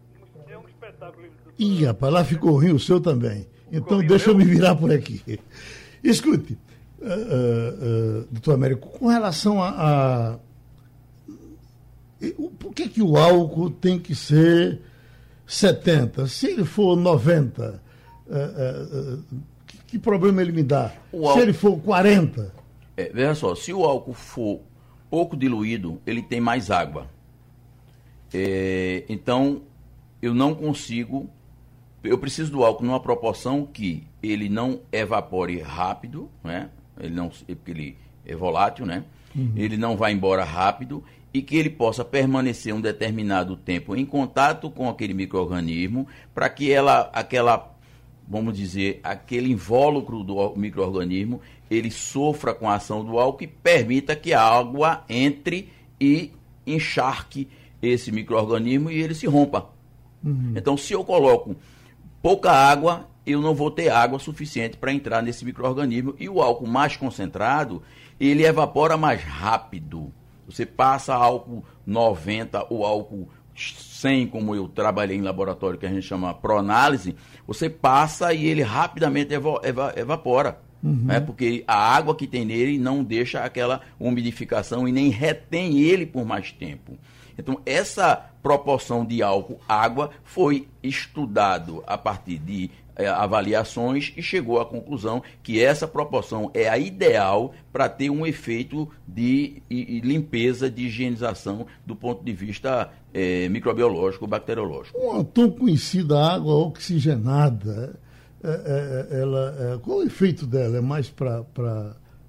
é um espetáculo. Ih, rapaz, lá ficou ruim o seu também. Então deixa eu me virar por aqui. Escute, uh, uh, doutor Américo, com relação a, a. Por que, que o álcool tem que ser 70? Se ele for 90, uh, que, que, problema ele me dá? Álcool... Se ele for 40? É, veja só, se o álcool for pouco diluído, ele tem mais água. É, então, eu não consigo. Eu preciso do álcool numa proporção que ele não evapore rápido, né? Ele não, porque ele é volátil, né? Uhum. Ele não vai embora rápido e que ele possa permanecer um determinado tempo em contato com aquele microorganismo para que ela, aquela, vamos dizer, aquele invólucro do microorganismo, ele sofra com a ação do álcool e permita que a água entre e encharque esse microorganismo e ele se rompa. Uhum. Então, se eu coloco pouca água, eu não vou ter água suficiente para entrar nesse microorganismo e o álcool mais concentrado, ele evapora mais rápido. Você passa álcool 90 ou álcool 100, como eu trabalhei em laboratório que a gente chama proanálise, você passa e ele rapidamente eva eva evapora. Uhum. Né? Porque a água que tem nele não deixa aquela umidificação e nem retém ele por mais tempo. Então, essa proporção de álcool água foi estudado a partir de é, avaliações e chegou à conclusão que essa proporção é a ideal para ter um efeito de limpeza, de higienização do ponto de vista é, microbiológico, bacteriológico. Uma tão conhecida água oxigenada, é, é, ela, qual o efeito dela? É mais para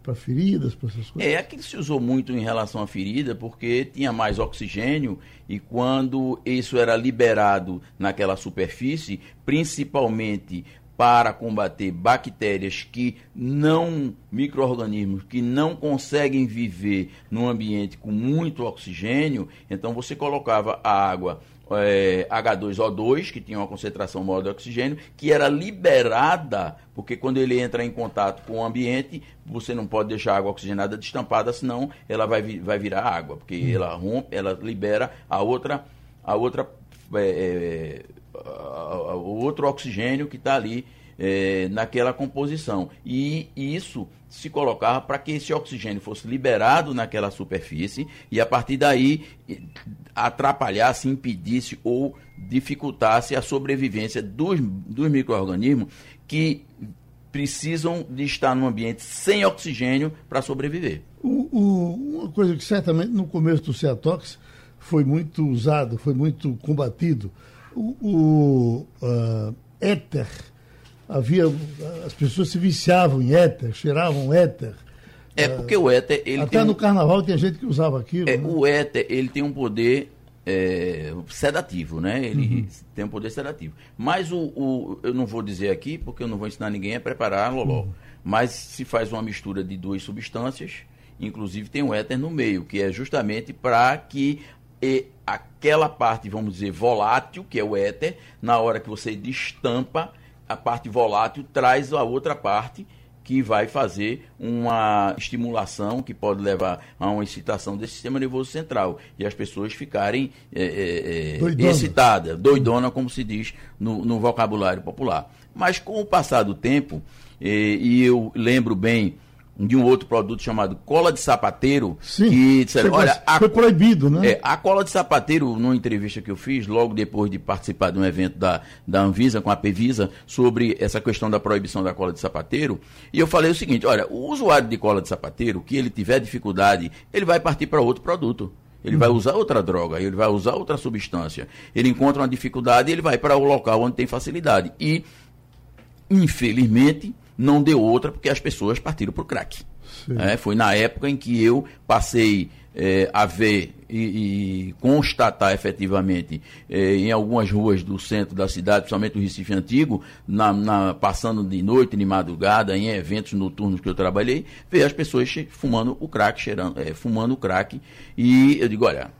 para feridas, para essas coisas? É, aqui se usou muito em relação à ferida, porque tinha mais oxigênio e quando isso era liberado naquela superfície, principalmente para combater bactérias que não, micro-organismos que não conseguem viver num ambiente com muito oxigênio, então você colocava a água é, H2O2, que tinha uma concentração maior de oxigênio, que era liberada, porque quando ele entra em contato com o ambiente, você não pode deixar a água oxigenada destampada, senão ela vai, vai virar água, porque hum. ela rompe, ela libera a outra, a outra é, a, a, o outro oxigênio que está ali é, naquela composição. E isso se colocava para que esse oxigênio fosse liberado naquela superfície e a partir daí atrapalhasse, impedisse ou dificultasse a sobrevivência dos, dos micro-organismos que precisam de estar num ambiente sem oxigênio para sobreviver. O, o, uma coisa que certamente no começo do Ceatox foi muito usado, foi muito combatido, o, o uh, éter, havia, as pessoas se viciavam em éter, cheiravam éter. É porque o éter... Ele até no carnaval tinha gente que usava aquilo. É, né? O éter, ele tem um poder é, sedativo, né? Ele uhum. tem um poder sedativo. Mas o, o, eu não vou dizer aqui, porque eu não vou ensinar ninguém a preparar loló. Uhum. Mas se faz uma mistura de duas substâncias, inclusive tem um éter no meio, que é justamente para que e aquela parte, vamos dizer, volátil, que é o éter, na hora que você destampa, a parte volátil traz a outra parte que vai fazer uma estimulação que pode levar a uma excitação desse sistema nervoso central e as pessoas ficarem é, é, é excitadas, doidona, como se diz no, no, vocabulário popular. Mas com o passar do tempo, e eu lembro bem de um outro produto chamado cola de sapateiro. Sim, que disseram, olha, a, foi proibido, né? É, a cola de sapateiro, numa entrevista que eu fiz, logo depois de participar de um evento da, da Anvisa, com a Pevisa, sobre essa questão da proibição da cola de sapateiro, e eu falei o seguinte, olha, o usuário de cola de sapateiro, que ele tiver dificuldade, ele vai partir para outro produto. Ele vai uhum. usar outra droga, ele vai usar outra substância. Ele encontra uma dificuldade e ele vai para o local onde tem facilidade. E, infelizmente, não deu outra porque as pessoas partiram para o crack. É, foi na época em que eu passei é, a ver e, e constatar efetivamente é, em algumas ruas do centro da cidade, principalmente o Recife Antigo, na, na, passando de noite, de madrugada, em eventos noturnos que eu trabalhei, ver as pessoas fumando o crack, cheirando, é, fumando o crack. E eu digo, olha,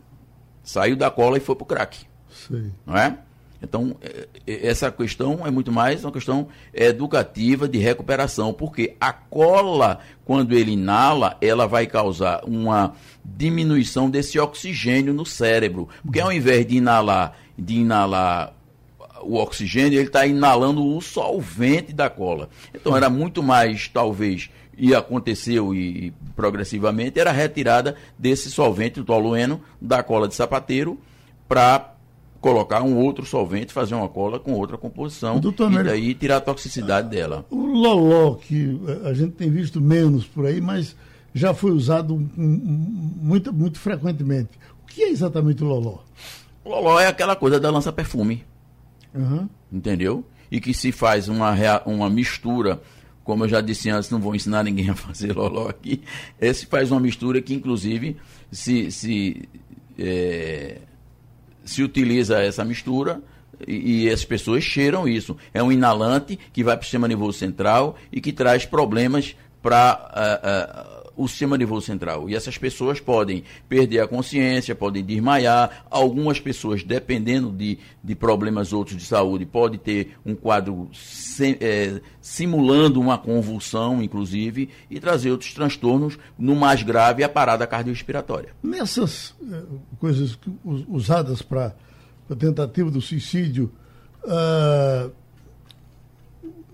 saiu da cola e foi para o crack. Sim. Não é? Então, é, é, essa questão é muito mais uma questão educativa de recuperação, porque a cola, quando ele inala, ela vai causar uma diminuição desse oxigênio no cérebro. Porque ao invés de inalar, de inalar o oxigênio, ele está inalando o solvente da cola. Então, era muito mais, talvez, e aconteceu e progressivamente, era retirada desse solvente, do tolueno, da cola de sapateiro, para colocar um outro solvente, fazer uma cola com outra composição Doutor e daí tirar a toxicidade dela. O loló, que a gente tem visto menos por aí, mas já foi usado muito, muito frequentemente. O que é exatamente o loló? O loló é aquela coisa da lança-perfume. Uhum. Entendeu? E que se faz uma, uma mistura, como eu já disse antes, não vou ensinar ninguém a fazer loló aqui. Esse faz uma mistura que, inclusive, se, se é, se utiliza essa mistura e, e, as pessoas cheiram isso. É um inalante que vai para o sistema nervoso central e que traz problemas para uh, uh, o sistema nervoso central. E essas pessoas podem perder a consciência, podem desmaiar. Algumas pessoas, dependendo de, de problemas outros de saúde, pode ter um quadro sem, é, simulando uma convulsão, inclusive, e trazer outros transtornos, no mais grave, a parada cardiorrespiratória. Nessas é, coisas usadas para a tentativa do suicídio, uh,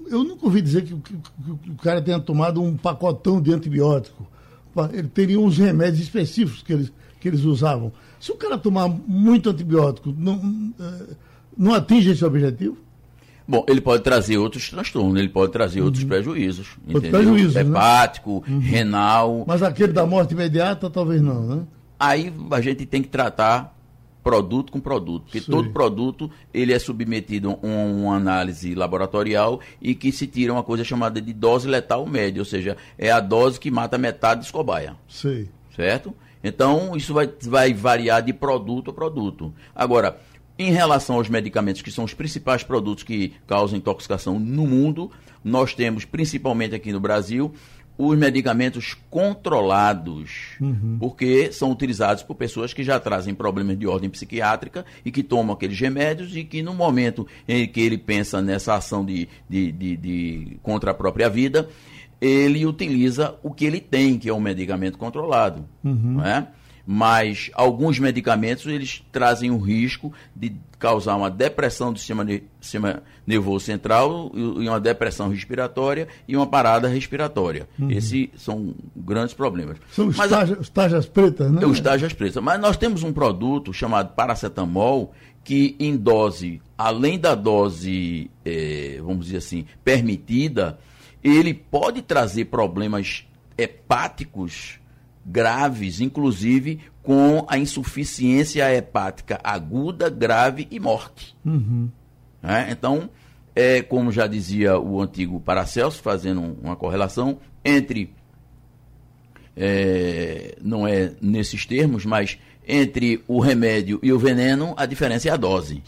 eu nunca ouvi dizer que, que, que, o cara tenha tomado um pacotão de antibiótico ele teria uns remédios específicos que eles, que eles usavam. Se o cara tomar muito antibiótico, não, eh, não atinge esse objetivo? Bom, ele pode trazer outros transtornos, ele pode trazer uhum. outros prejuízos. Outros prejuízos, né? Hepático, né? uhum. renal. Mas aquele da morte imediata, talvez não, né? Aí a gente tem que tratar produto com produto, porque Sim. todo produto ele é submetido a uma análise laboratorial e que se tira uma coisa chamada de dose letal média, ou seja, é a dose que mata metade dos cobaia. Sim. Certo? Então, isso vai, vai variar de produto a produto. Agora, em relação aos medicamentos, que são os principais produtos que causam intoxicação no mundo, nós temos, principalmente aqui no Brasil, os medicamentos controlados, uhum. porque são utilizados por pessoas que já trazem problemas de ordem psiquiátrica e que tomam aqueles remédios e que no momento em que ele pensa nessa ação de, de, de, de contra a própria vida, ele utiliza o que ele tem, que é um medicamento controlado. Uhum. Não é? mas alguns medicamentos eles trazem o risco de causar uma depressão do sistema, sistema nervoso central e uma depressão respiratória e uma parada respiratória. Uhum. Esses são grandes problemas. São os estágios pretas, né? Os estágios pretas. Mas nós temos um produto chamado paracetamol que em dose, além da dose, eh, vamos dizer assim, permitida, ele pode trazer problemas hepáticos graves, inclusive com a insuficiência hepática aguda, grave e morte. Uhum. É, então, é como já dizia o antigo Paracelso, fazendo uma correlação entre, é, não é nesses termos, mas entre o remédio e o veneno, a diferença é a dose.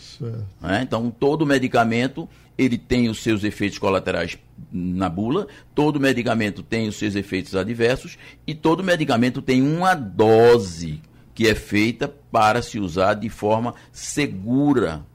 É, então, todo medicamento ele tem os seus efeitos colaterais na bula, todo medicamento tem os seus efeitos adversos e todo medicamento tem uma dose que é feita para se usar de forma segura.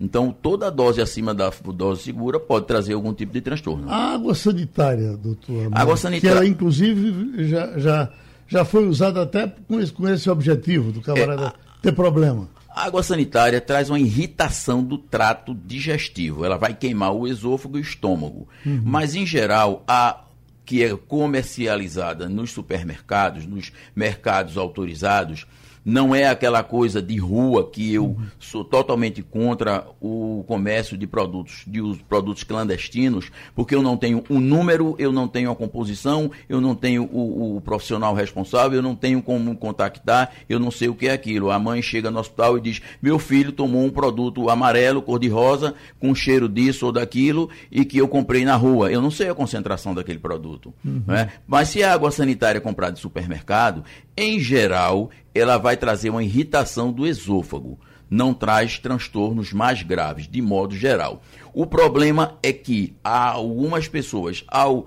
Então, toda dose acima da dose segura pode trazer algum tipo de transtorno. A água sanitária, doutor. Água sanitária. Que ela, inclusive, já, já, já foi usada até com esse, com esse objetivo do camarada é, ter problema. A água sanitária traz uma irritação do trato digestivo. Ela vai queimar o esôfago e o estômago. Uhum. Mas, em geral, a que é comercializada nos supermercados, nos mercados autorizados, não é aquela coisa de rua que eu sou totalmente contra o comércio de produtos, de os produtos clandestinos, porque eu não tenho um número, eu não tenho a composição, eu não tenho o, o profissional responsável, eu não tenho como contactar, eu não sei o que é aquilo. A mãe chega no hospital e diz: meu filho tomou um produto amarelo, cor-de-rosa, com cheiro disso ou daquilo, e que eu comprei na rua. Eu não sei a concentração daquele produto. Uhum. Né? Mas se a água sanitária é comprada de supermercado, em geral, ela vai trazer uma irritação do esôfago. Não traz transtornos mais graves, de modo geral. O problema é que algumas pessoas, ao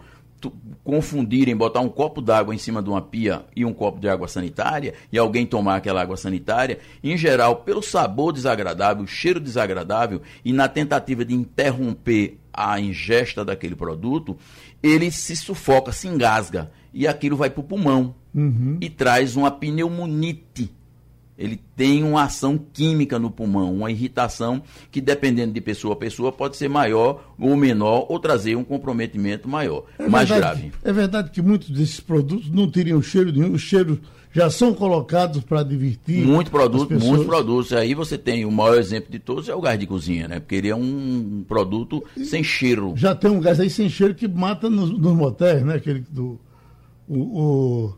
confundirem, botar um copo d'água em cima de uma pia e um copo de água sanitária, e alguém tomar aquela água sanitária, em geral, pelo sabor desagradável, cheiro desagradável, e na tentativa de interromper a ingesta daquele produto, ele se sufoca, se engasga, e aquilo vai para o pulmão uhum. e traz uma pneumonite. Ele tem uma ação química no pulmão, uma irritação que, dependendo de pessoa a pessoa, pode ser maior ou menor ou trazer um comprometimento maior, é mais verdade, grave. É verdade que muitos desses produtos não teriam cheiro nenhum, os cheiros já são colocados para divertir. Muito produto, muitos produtos. Aí você tem o maior exemplo de todos é o gás de cozinha, né? Porque ele é um produto sem cheiro. Já tem um gás aí sem cheiro que mata nos, nos motéis, né? Aquele do. o, o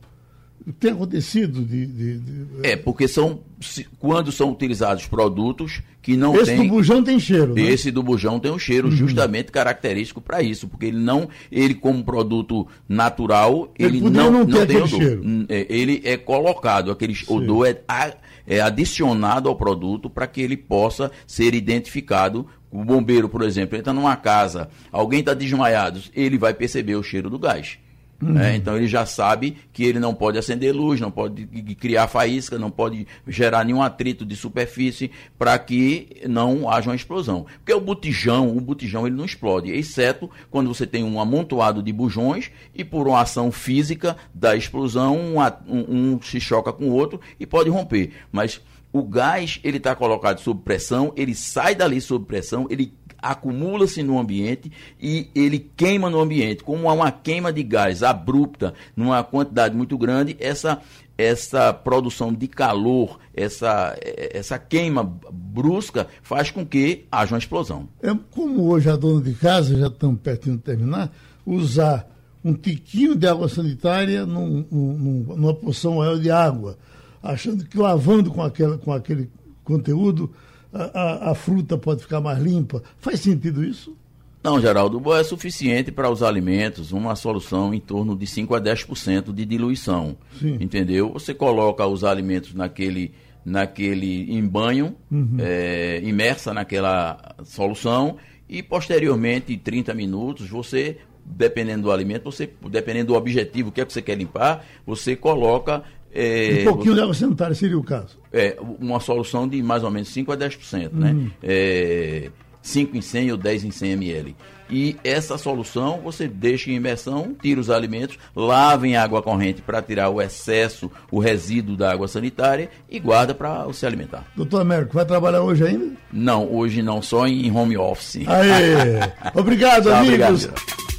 tem acontecido de, de, de, É, porque são. Quando são utilizados produtos que não Esse tem. Esse do bujão tem cheiro. Né? Esse do bujão tem um cheiro uhum. justamente característico para isso, porque ele não. Ele, como produto natural, ele, ele não, não, não tem odor. Cheiro. Hum, é, ele é colocado, aquele Sim. odor é, é adicionado ao produto para que ele possa ser identificado o bombeiro, por exemplo, entra numa casa, alguém está desmaiado, ele vai perceber o cheiro do gás. Uhum. Né? Então ele já sabe que ele não pode acender luz, não pode criar faísca, não pode gerar nenhum atrito de superfície para que não haja uma explosão. Porque o botijão, o botijão ele não explode, exceto quando você tem um amontoado de bujões e por uma ação física da explosão um, um, um se choca com o outro e pode romper. Mas o gás ele está colocado sob pressão, ele sai dali sob pressão, ele acumula-se no ambiente e ele queima no ambiente. Como há uma queima de gás abrupta, numa quantidade muito grande, essa, essa produção de calor, essa, essa queima brusca, faz com que haja uma explosão. É como hoje a dona de casa, já estamos pertinho de terminar, usar um tiquinho de água sanitária num, num, numa porção maior de água, achando que lavando com, aquela, com aquele conteúdo a, a, fruta pode ficar mais limpa. Faz sentido isso? Não, Geraldo, é suficiente para os alimentos uma solução em torno de 5 a 10% de diluição. Sim. Entendeu? Você coloca os alimentos naquele, naquele em banho, uhum. é, imersa naquela solução, e posteriormente, em 30 minutos, você dependendo do alimento, você, dependendo do objetivo, o que é que você quer limpar, você coloca é, um pouquinho de água sanitária seria o caso? É, uma solução de mais ou menos 5 a 10%, né? uhum. né? É, 5 em 100 ou 10 em 100 ml. E essa solução você deixa em imersão, tira os alimentos, lava em água corrente para tirar o excesso, o resíduo da água sanitária e guarda para se alimentar. Doutor Américo, vai trabalhar hoje ainda? Não, hoje não, só em home office. Aê! Obrigado, amigos! Obrigado.